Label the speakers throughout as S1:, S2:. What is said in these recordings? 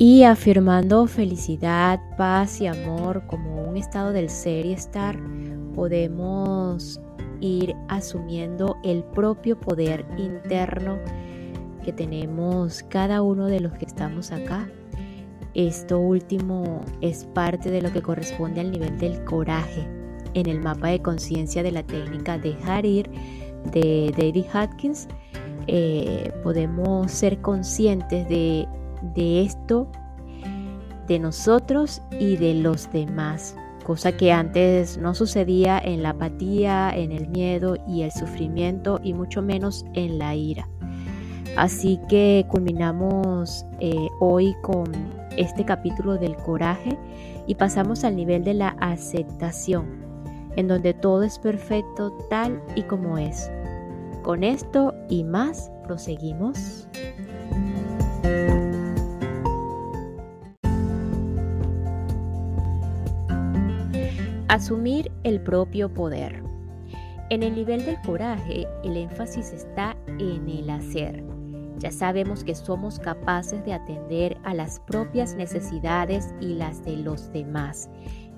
S1: Y afirmando felicidad, paz y amor como un estado del ser y estar, podemos ir asumiendo el propio poder interno que tenemos cada uno de los que estamos acá. Esto último es parte de lo que corresponde al nivel del coraje en el mapa de conciencia de la técnica de Harir de David Hopkins. Eh, podemos ser conscientes de esto, de nosotros y de los demás, cosa que antes no sucedía en la apatía, en el miedo y el sufrimiento y mucho menos en la ira. Así que culminamos eh, hoy con este capítulo del coraje y pasamos al nivel de la aceptación, en donde todo es perfecto tal y como es. Con esto y más proseguimos. Asumir el propio poder. En el nivel del coraje, el énfasis está en el hacer. Ya sabemos que somos capaces de atender a las propias necesidades y las de los demás.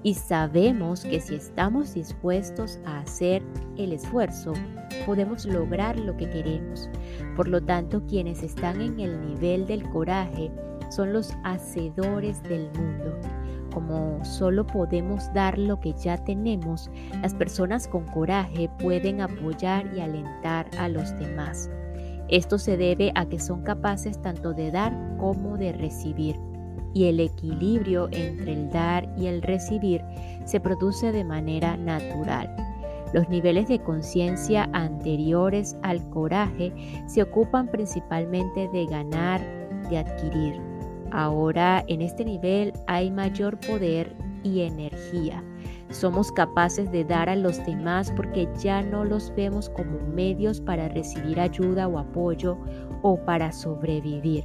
S1: Y sabemos que si estamos dispuestos a hacer el esfuerzo, podemos lograr lo que queremos. Por lo tanto, quienes están en el nivel del coraje son los hacedores del mundo como solo podemos dar lo que ya tenemos, las personas con coraje pueden apoyar y alentar a los demás. Esto se debe a que son capaces tanto de dar como de recibir. Y el equilibrio entre el dar y el recibir se produce de manera natural. Los niveles de conciencia anteriores al coraje se ocupan principalmente de ganar, de adquirir. Ahora en este nivel hay mayor poder y energía. Somos capaces de dar a los demás porque ya no los vemos como medios para recibir ayuda o apoyo o para sobrevivir.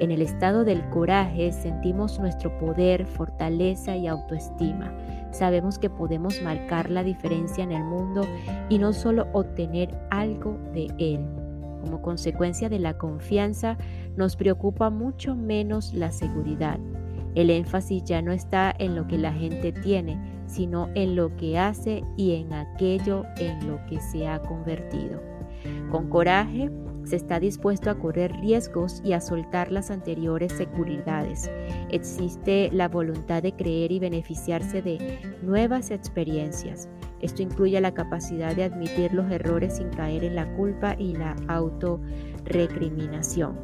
S1: En el estado del coraje sentimos nuestro poder, fortaleza y autoestima. Sabemos que podemos marcar la diferencia en el mundo y no solo obtener algo de él. Como consecuencia de la confianza, nos preocupa mucho menos la seguridad. El énfasis ya no está en lo que la gente tiene, sino en lo que hace y en aquello en lo que se ha convertido. Con coraje, se está dispuesto a correr riesgos y a soltar las anteriores seguridades. Existe la voluntad de creer y beneficiarse de nuevas experiencias. Esto incluye la capacidad de admitir los errores sin caer en la culpa y la autorrecriminación.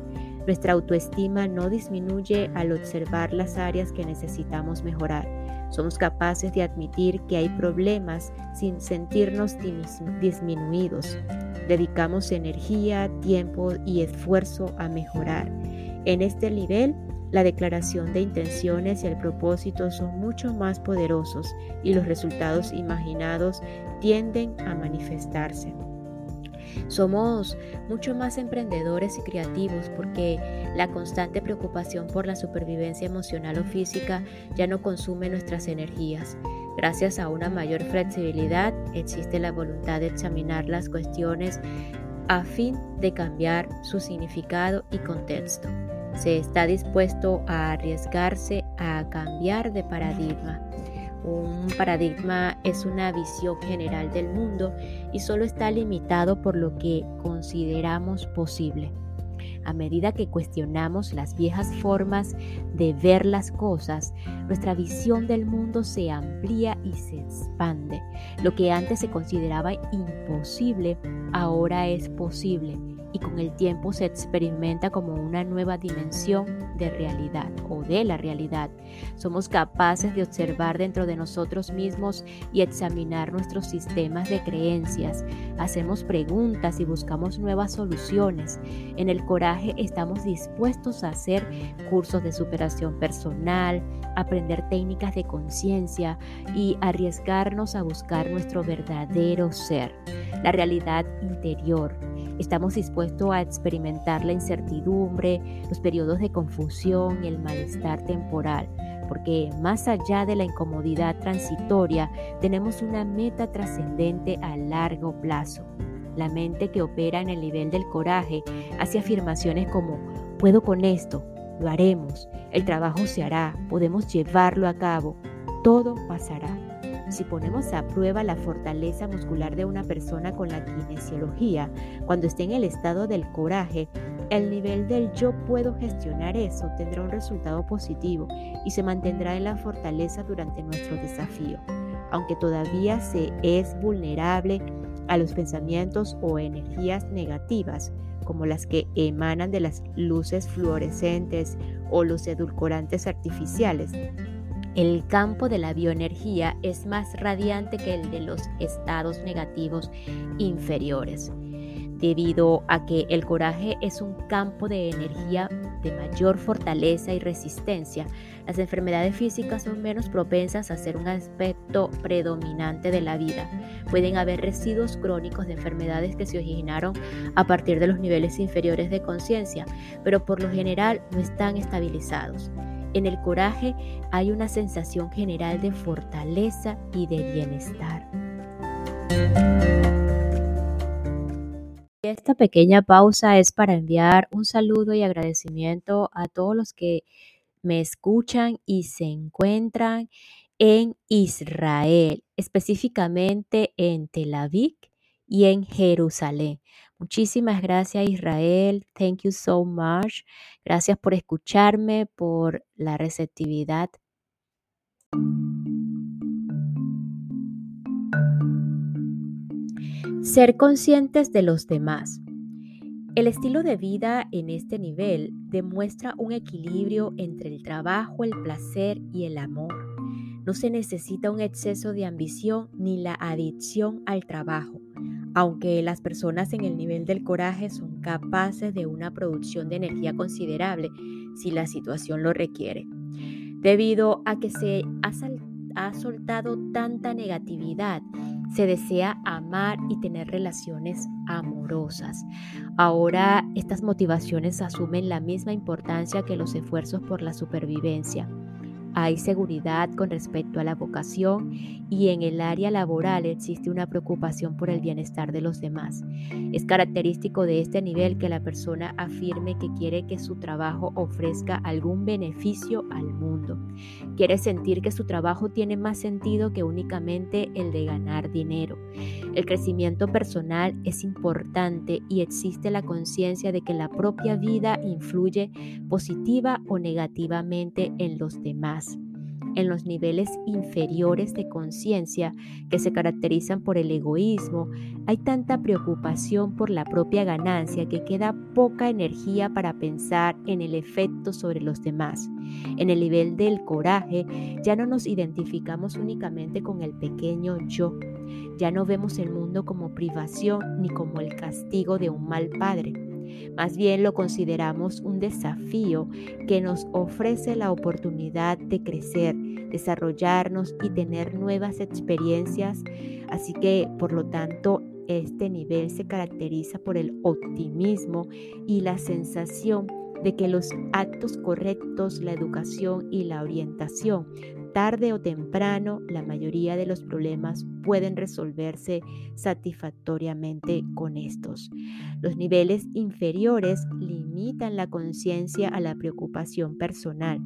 S1: Nuestra autoestima no disminuye al observar las áreas que necesitamos mejorar. Somos capaces de admitir que hay problemas sin sentirnos disminuidos. Dedicamos energía, tiempo y esfuerzo a mejorar. En este nivel, la declaración de intenciones y el propósito son mucho más poderosos y los resultados imaginados tienden a manifestarse. Somos mucho más emprendedores y creativos porque la constante preocupación por la supervivencia emocional o física ya no consume nuestras energías. Gracias a una mayor flexibilidad existe la voluntad de examinar las cuestiones a fin de cambiar su significado y contexto. Se está dispuesto a arriesgarse a cambiar de paradigma un paradigma es una visión general del mundo y solo está limitado por lo que consideramos posible. A medida que cuestionamos las viejas formas de ver las cosas, nuestra visión del mundo se amplía y se expande. Lo que antes se consideraba imposible ahora es posible y con el tiempo se experimenta como una nueva dimensión de realidad o de la realidad. Somos capaces de observar dentro de nosotros mismos y examinar nuestros sistemas de creencias. Hacemos preguntas y buscamos nuevas soluciones. En el coraje estamos dispuestos a hacer cursos de superación personal, aprender técnicas de conciencia y arriesgarnos a buscar nuestro verdadero ser, la realidad interior. Estamos dispuestos a experimentar la incertidumbre, los periodos de confusión y el malestar temporal, porque más allá de la incomodidad transitoria, tenemos una meta trascendente a largo plazo. La mente que opera en el nivel del coraje hace afirmaciones como, puedo con esto, lo haremos, el trabajo se hará, podemos llevarlo a cabo, todo pasará. Si ponemos a prueba la fortaleza muscular de una persona con la kinesiología, cuando esté en el estado del coraje, el nivel del yo puedo gestionar eso tendrá un resultado positivo y se mantendrá en la fortaleza durante nuestro desafío. Aunque todavía se es vulnerable a los pensamientos o energías negativas, como las que emanan de las luces fluorescentes o los edulcorantes artificiales, el campo de la bioenergía es más radiante que el de los estados negativos inferiores, debido a que el coraje es un campo de energía de mayor fortaleza y resistencia. Las enfermedades físicas son menos propensas a ser un aspecto predominante de la vida. Pueden haber residuos crónicos de enfermedades que se originaron a partir de los niveles inferiores de conciencia, pero por lo general no están estabilizados. En el coraje hay una sensación general de fortaleza y de bienestar. Esta pequeña pausa es para enviar un saludo y agradecimiento a todos los que me escuchan y se encuentran en Israel, específicamente en Tel Aviv y en Jerusalén. Muchísimas gracias Israel. Thank you so much. Gracias por escucharme, por la receptividad. Ser conscientes de los demás. El estilo de vida en este nivel demuestra un equilibrio entre el trabajo, el placer y el amor. No se necesita un exceso de ambición ni la adicción al trabajo aunque las personas en el nivel del coraje son capaces de una producción de energía considerable si la situación lo requiere, debido a que se ha, soltado tanta negatividad, se desea amar y tener relaciones amorosas. Ahora estas motivaciones asumen la misma importancia que los esfuerzos por la supervivencia. Hay seguridad con respecto a la vocación y en el área laboral existe una preocupación por el bienestar de los demás. Es característico de este nivel que la persona afirme que quiere que su trabajo ofrezca algún beneficio al mundo. Quiere sentir que su trabajo tiene más sentido que únicamente el de ganar dinero. El crecimiento personal es importante y existe la conciencia de que la propia vida influye positiva o negativamente en los demás en los niveles inferiores de conciencia que se caracterizan por el egoísmo, hay tanta preocupación por la propia ganancia que queda poca energía para pensar en el efecto sobre los demás. En el nivel del coraje ya no nos identificamos únicamente con el pequeño yo, ya no vemos el mundo como privación ni como el castigo de un mal padre más bien lo consideramos un desafío que nos ofrece la oportunidad de crecer, desarrollarnos y tener nuevas experiencias. Así que, por lo tanto, este nivel se caracteriza por el optimismo y la sensación de que los actos correctos, la educación y la orientación tarde o temprano la mayoría de los problemas pueden resolverse satisfactoriamente con estos. Los niveles inferiores limitan la conciencia a la preocupación personal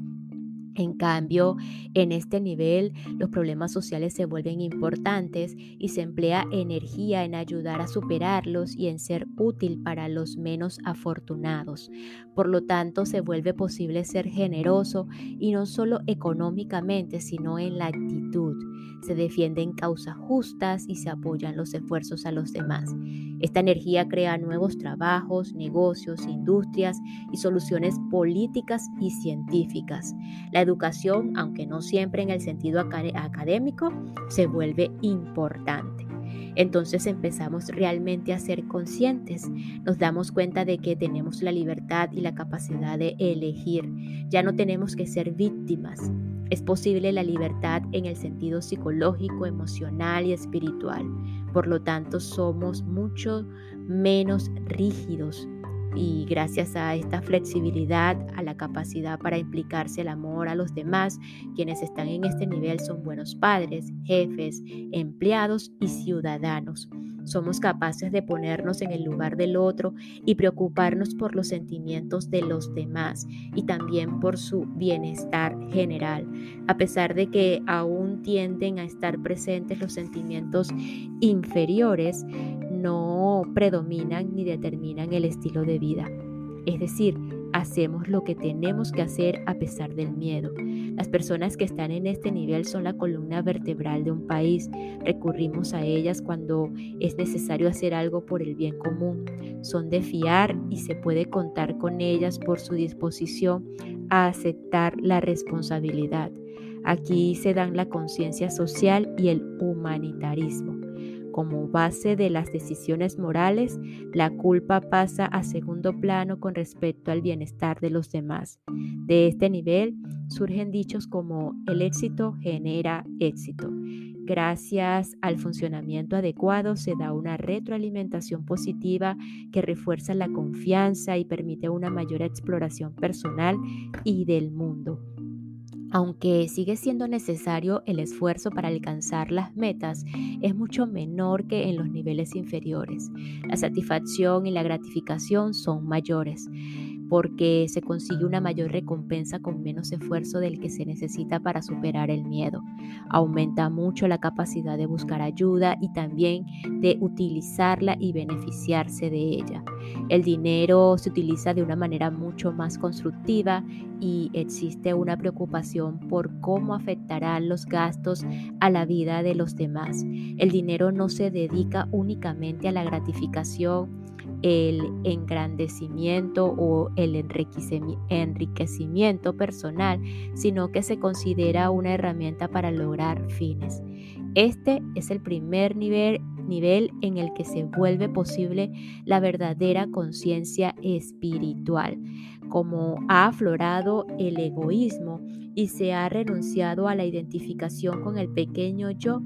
S1: En cambio, en este nivel los problemas sociales se vuelven importantes y se emplea energía en ayudar a superarlos y en ser útil para los menos afortunados. Por lo tanto, se vuelve posible ser generoso y no solo económicamente, sino en la actitud. Se defienden causas justas y se apoyan los esfuerzos a los demás. Esta energía crea nuevos trabajos, negocios, industrias y soluciones políticas y científicas. La educación, aunque no siempre en el sentido académico, se vuelve importante. Entonces empezamos realmente a ser conscientes. Nos damos cuenta de que tenemos la libertad y la capacidad de elegir. Ya no tenemos que ser víctimas. Es posible la libertad en el sentido psicológico, emocional y espiritual. Por lo tanto, somos mucho menos rígidos y gracias a esta flexibilidad, a la capacidad para implicarse el amor a los demás, quienes están en este nivel son buenos padres, jefes, empleados y ciudadanos. Somos capaces de ponernos en el lugar del otro y preocuparnos por los sentimientos de los demás y también por su bienestar general, a pesar de que aún tienden a estar presentes los sentimientos inferiores no predominan ni determinan el estilo de vida. Es decir, hacemos lo que tenemos que hacer a pesar del miedo. Las personas que están en este nivel son la columna vertebral de un país. Recurrimos a ellas cuando es necesario hacer algo por el bien común. Son de fiar y se puede contar con ellas por su disposición a aceptar la responsabilidad. Aquí se dan la conciencia social y el humanitarismo. Como base de las decisiones morales, la culpa pasa a segundo plano con respecto al bienestar de los demás. De este nivel surgen dichos como el éxito genera éxito. Gracias al funcionamiento adecuado se da una retroalimentación positiva que refuerza la confianza y permite una mayor exploración personal y del mundo. Aunque sigue siendo necesario el esfuerzo para alcanzar las metas, es mucho menor que en los niveles inferiores. La satisfacción y la gratificación son mayores porque se consigue una mayor recompensa con menos esfuerzo del que se necesita para superar el miedo. Aumenta mucho la capacidad de buscar ayuda y también de utilizarla y beneficiarse de ella. El dinero se utiliza de una manera mucho más constructiva y existe una preocupación por cómo afectarán los gastos a la vida de los demás. El dinero no se dedica únicamente a la gratificación el engrandecimiento o el enriquecimiento personal, sino que se considera una herramienta para lograr fines. Este es el primer nivel, nivel en el que se vuelve posible la verdadera conciencia espiritual. Como ha aflorado el egoísmo y se ha renunciado a la identificación con el pequeño yo,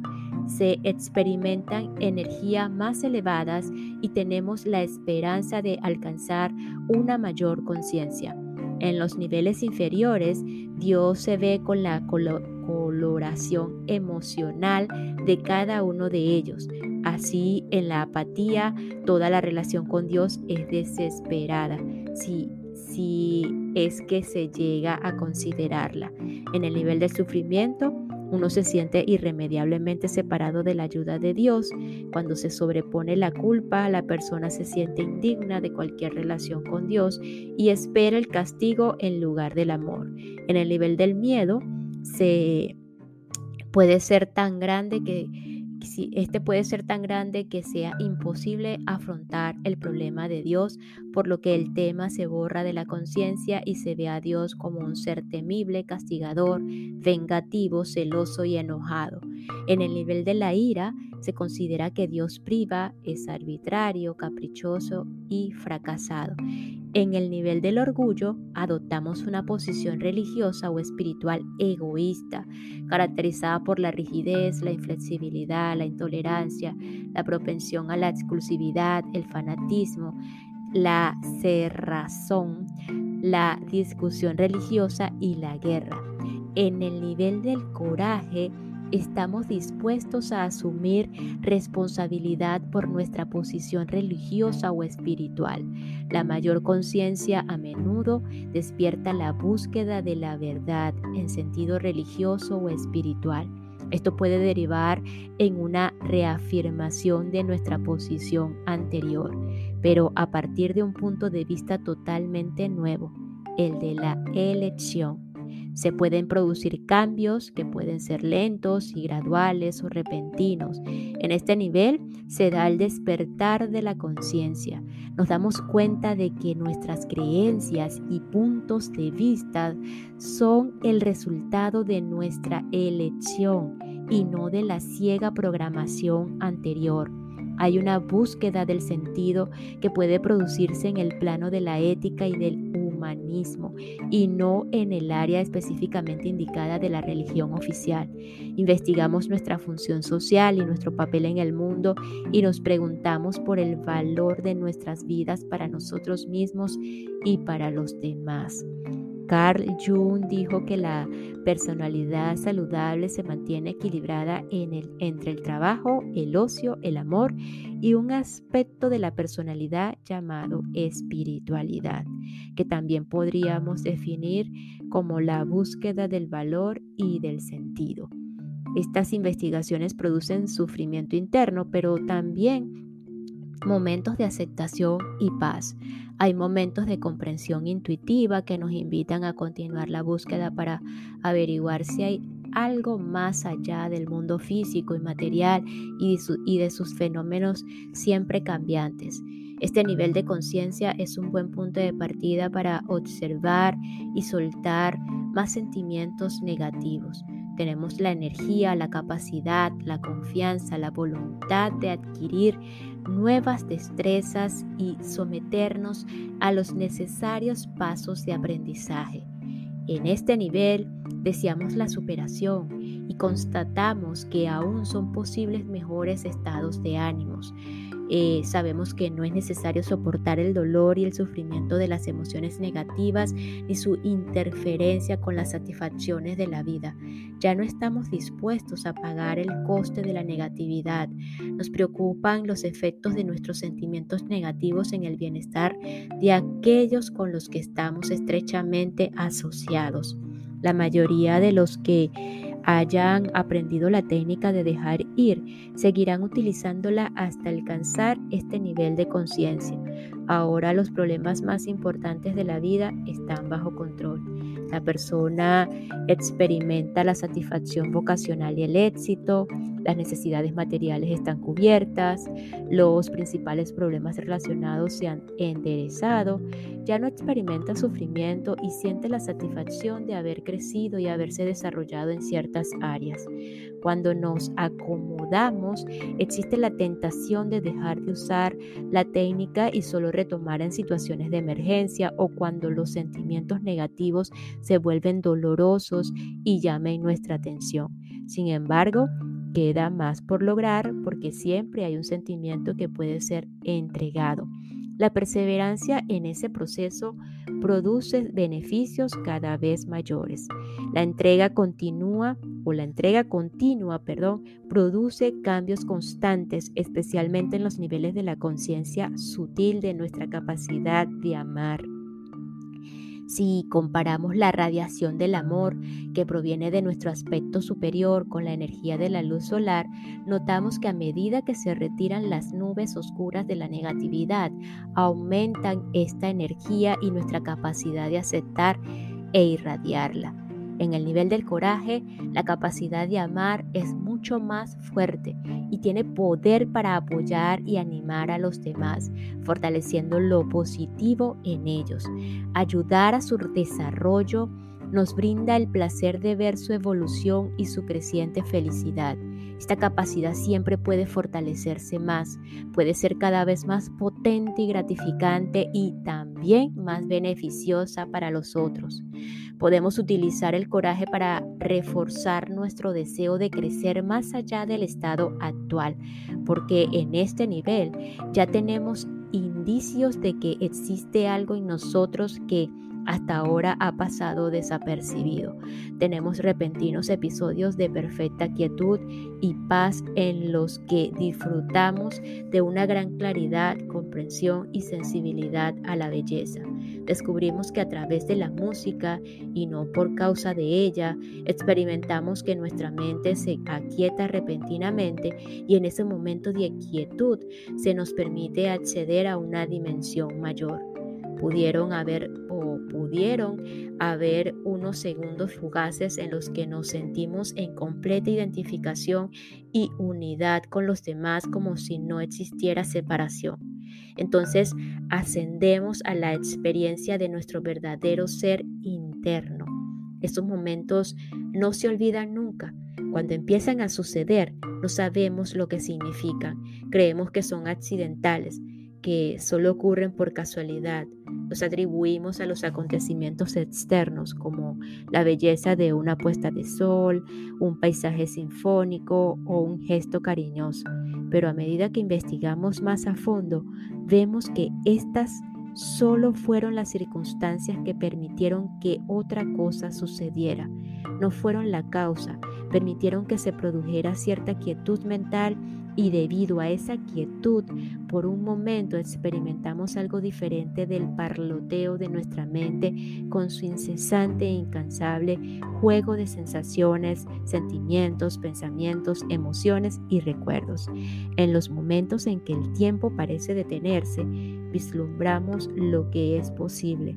S1: se experimentan energías más elevadas y tenemos la esperanza de alcanzar una mayor conciencia. En los niveles inferiores, Dios se ve con la coloración emocional de cada uno de ellos. Así, en la apatía, toda la relación con Dios es desesperada. Si, si es que se llega a considerarla. En el nivel del sufrimiento, uno se siente irremediablemente separado de la ayuda de Dios. Cuando se sobrepone la culpa, la persona se siente indigna de cualquier relación con Dios y espera el castigo en lugar del amor. En el nivel del miedo, se puede ser tan grande que este puede ser tan grande que sea imposible afrontar el problema de Dios, por lo que el tema se borra de la conciencia y se ve a Dios como un ser temible, castigador, vengativo, celoso y enojado. En el nivel de la ira, se considera que Dios priva, es arbitrario, caprichoso y fracasado. En el nivel del orgullo, adoptamos una posición religiosa o espiritual egoísta, caracterizada por la rigidez, la inflexibilidad, la intolerancia, la propensión a la exclusividad, el fanatismo, la cerrazón, la discusión religiosa y la guerra. En el nivel del coraje, estamos dispuestos a asumir responsabilidad por nuestra posición religiosa o espiritual. La mayor conciencia a menudo despierta la búsqueda de la verdad en sentido religioso o espiritual. Esto puede derivar en una reafirmación de nuestra posición anterior, pero a partir de un punto de vista totalmente nuevo, el de la elección. Se pueden producir cambios que pueden ser lentos y graduales o repentinos. En este nivel se da el despertar de la conciencia. Nos damos cuenta de que nuestras creencias y puntos de vista son el resultado de nuestra elección y no de la ciega programación anterior. Hay una búsqueda del sentido que puede producirse en el plano de la ética y del y no en el área específicamente indicada de la religión oficial. Investigamos nuestra función social y nuestro papel en el mundo y nos preguntamos por el valor de nuestras vidas para nosotros mismos y para los demás. Carl Jung dijo que la personalidad saludable se mantiene equilibrada entre el trabajo, el ocio, el amor y un aspecto de la personalidad llamado espiritualidad, que también podríamos definir como la búsqueda del valor y del sentido. Estas investigaciones producen sufrimiento interno, pero también momentos de aceptación y paz. Hay momentos de comprensión intuitiva que nos invitan a continuar la búsqueda para averiguar si hay algo más allá del mundo físico y material y de, sus fenómenos siempre cambiantes. Este nivel de conciencia es un buen punto de partida para observar y soltar más sentimientos negativos. Tenemos la energía, la capacidad, la confianza, la voluntad de adquirir nuevas destrezas y someternos a los necesarios pasos de aprendizaje. En este nivel deseamos la superación y constatamos que aún son posibles mejores estados de ánimos. Eh, sabemos que no es necesario soportar el dolor y el sufrimiento de las emociones negativas ni su interferencia con las satisfacciones de la vida. Ya no estamos dispuestos a pagar el coste de la negatividad. Nos preocupan los efectos de nuestros sentimientos negativos en el bienestar de aquellos con los que estamos estrechamente asociados. La mayoría de los que hayan aprendido la técnica de dejar ir, seguirán utilizándola hasta alcanzar este nivel de conciencia. Ahora los problemas más importantes de la vida están bajo control. La persona experimenta la satisfacción vocacional y el éxito, las necesidades materiales están cubiertas, los principales problemas relacionados se han enderezado, ya no experimenta sufrimiento y siente la satisfacción de haber crecido y haberse desarrollado en ciertas áreas. Cuando nos acomodamos, existe la tentación de dejar de usar la técnica y solo retomar en situaciones de emergencia o cuando los sentimientos negativos se vuelven dolorosos y llamen nuestra atención. Sin embargo, queda más por lograr porque siempre hay un sentimiento que puede ser entregado. La perseverancia en ese proceso produce beneficios cada vez mayores. La entrega continua o la entrega continua, perdón, produce cambios constantes, especialmente en los niveles de la conciencia sutil de nuestra capacidad de amar. Si comparamos la radiación del amor que proviene de nuestro aspecto superior con la energía de la luz solar, notamos que a medida que se retiran las nubes oscuras de la negatividad, aumentan esta energía y nuestra capacidad de aceptar e irradiarla. En el nivel del coraje, la capacidad de amar es mucho más fuerte y tiene poder para apoyar y animar a los demás, fortaleciendo lo positivo en ellos. Ayudar a su desarrollo nos brinda el placer de ver su evolución y su creciente felicidad. Esta capacidad siempre puede fortalecerse más, puede ser cada vez más potente y gratificante y también más beneficiosa para los otros. Podemos utilizar el coraje para reforzar nuestro deseo de crecer más allá del estado actual, porque en este nivel ya tenemos indicios de que existe algo en nosotros que hasta ahora ha pasado desapercibido. Tenemos repentinos episodios de perfecta quietud y paz en los que disfrutamos de una gran claridad, comprensión y sensibilidad a la belleza. Descubrimos que a través de la música y no por causa de ella, experimentamos que nuestra mente se aquieta repentinamente y en ese momento de quietud se nos permite acceder a una dimensión mayor. Pudieron haber o pudieron haber unos segundos fugaces en los que nos sentimos en completa identificación y unidad con los demás como si no existiera separación. Entonces ascendemos a la experiencia de nuestro verdadero ser interno. Estos momentos no se olvidan nunca. Cuando empiezan a suceder, no sabemos lo que significan. Creemos que son accidentales, que solo ocurren por casualidad. Los atribuimos a los acontecimientos externos como la belleza de una puesta de sol, un paisaje sinfónico o un gesto cariñoso. Pero a medida que investigamos más a fondo, vemos que estas solo fueron las circunstancias que permitieron que otra cosa sucediera. No fueron la causa, permitieron que se produjera cierta quietud mental y debido a esa quietud, por un momento experimentamos algo diferente del parloteo de nuestra mente con su incesante e incansable juego de sensaciones, sentimientos, pensamientos, emociones y recuerdos. En los momentos en que el tiempo parece detenerse, vislumbramos lo que es posible.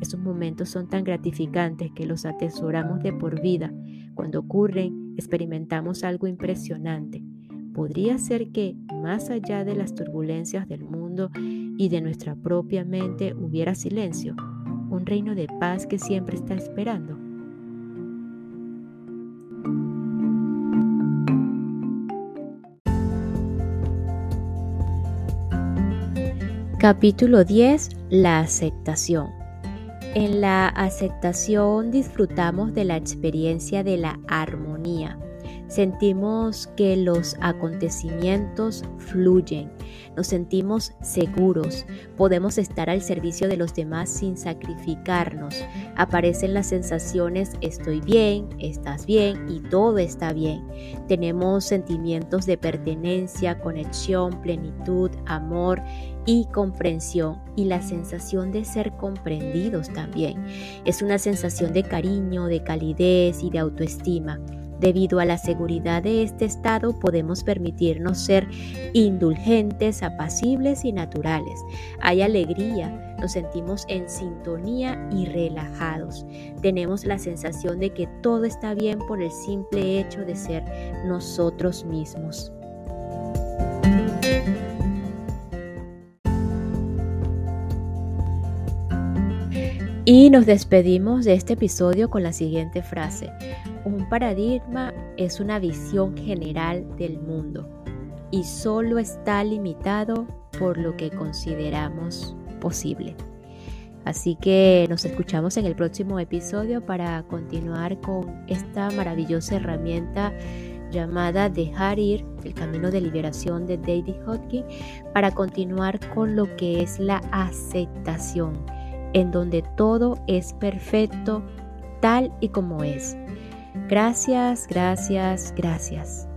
S1: Esos momentos son tan gratificantes que los atesoramos de por vida. Cuando ocurren, experimentamos algo impresionante podría ser que, más allá de las turbulencias del mundo y de nuestra propia mente, hubiera silencio, un reino de paz que siempre está esperando. Capítulo 10. La aceptación. En la aceptación disfrutamos de la experiencia de la armonía Sentimos que los acontecimientos fluyen, nos sentimos seguros, podemos estar al servicio de los demás sin sacrificarnos. Aparecen las sensaciones estoy bien, estás bien y todo está bien. Tenemos sentimientos de pertenencia, conexión, plenitud, amor y comprensión y la sensación de ser comprendidos también. Es una sensación de cariño, de calidez y de autoestima. Debido a la seguridad de este estado podemos permitirnos ser indulgentes, apacibles y naturales. Hay alegría, nos sentimos en sintonía y relajados. Tenemos la sensación de que todo está bien por el simple hecho de ser nosotros mismos. Y nos despedimos de este episodio con la siguiente frase. Un paradigma es una visión general del mundo y solo está limitado por lo que consideramos posible. Así que nos escuchamos en el próximo episodio para continuar con esta maravillosa herramienta llamada Dejar ir, el camino de liberación de David Hodgkin, para continuar con lo que es la aceptación en donde todo es perfecto tal y como es. Gracias, gracias, gracias.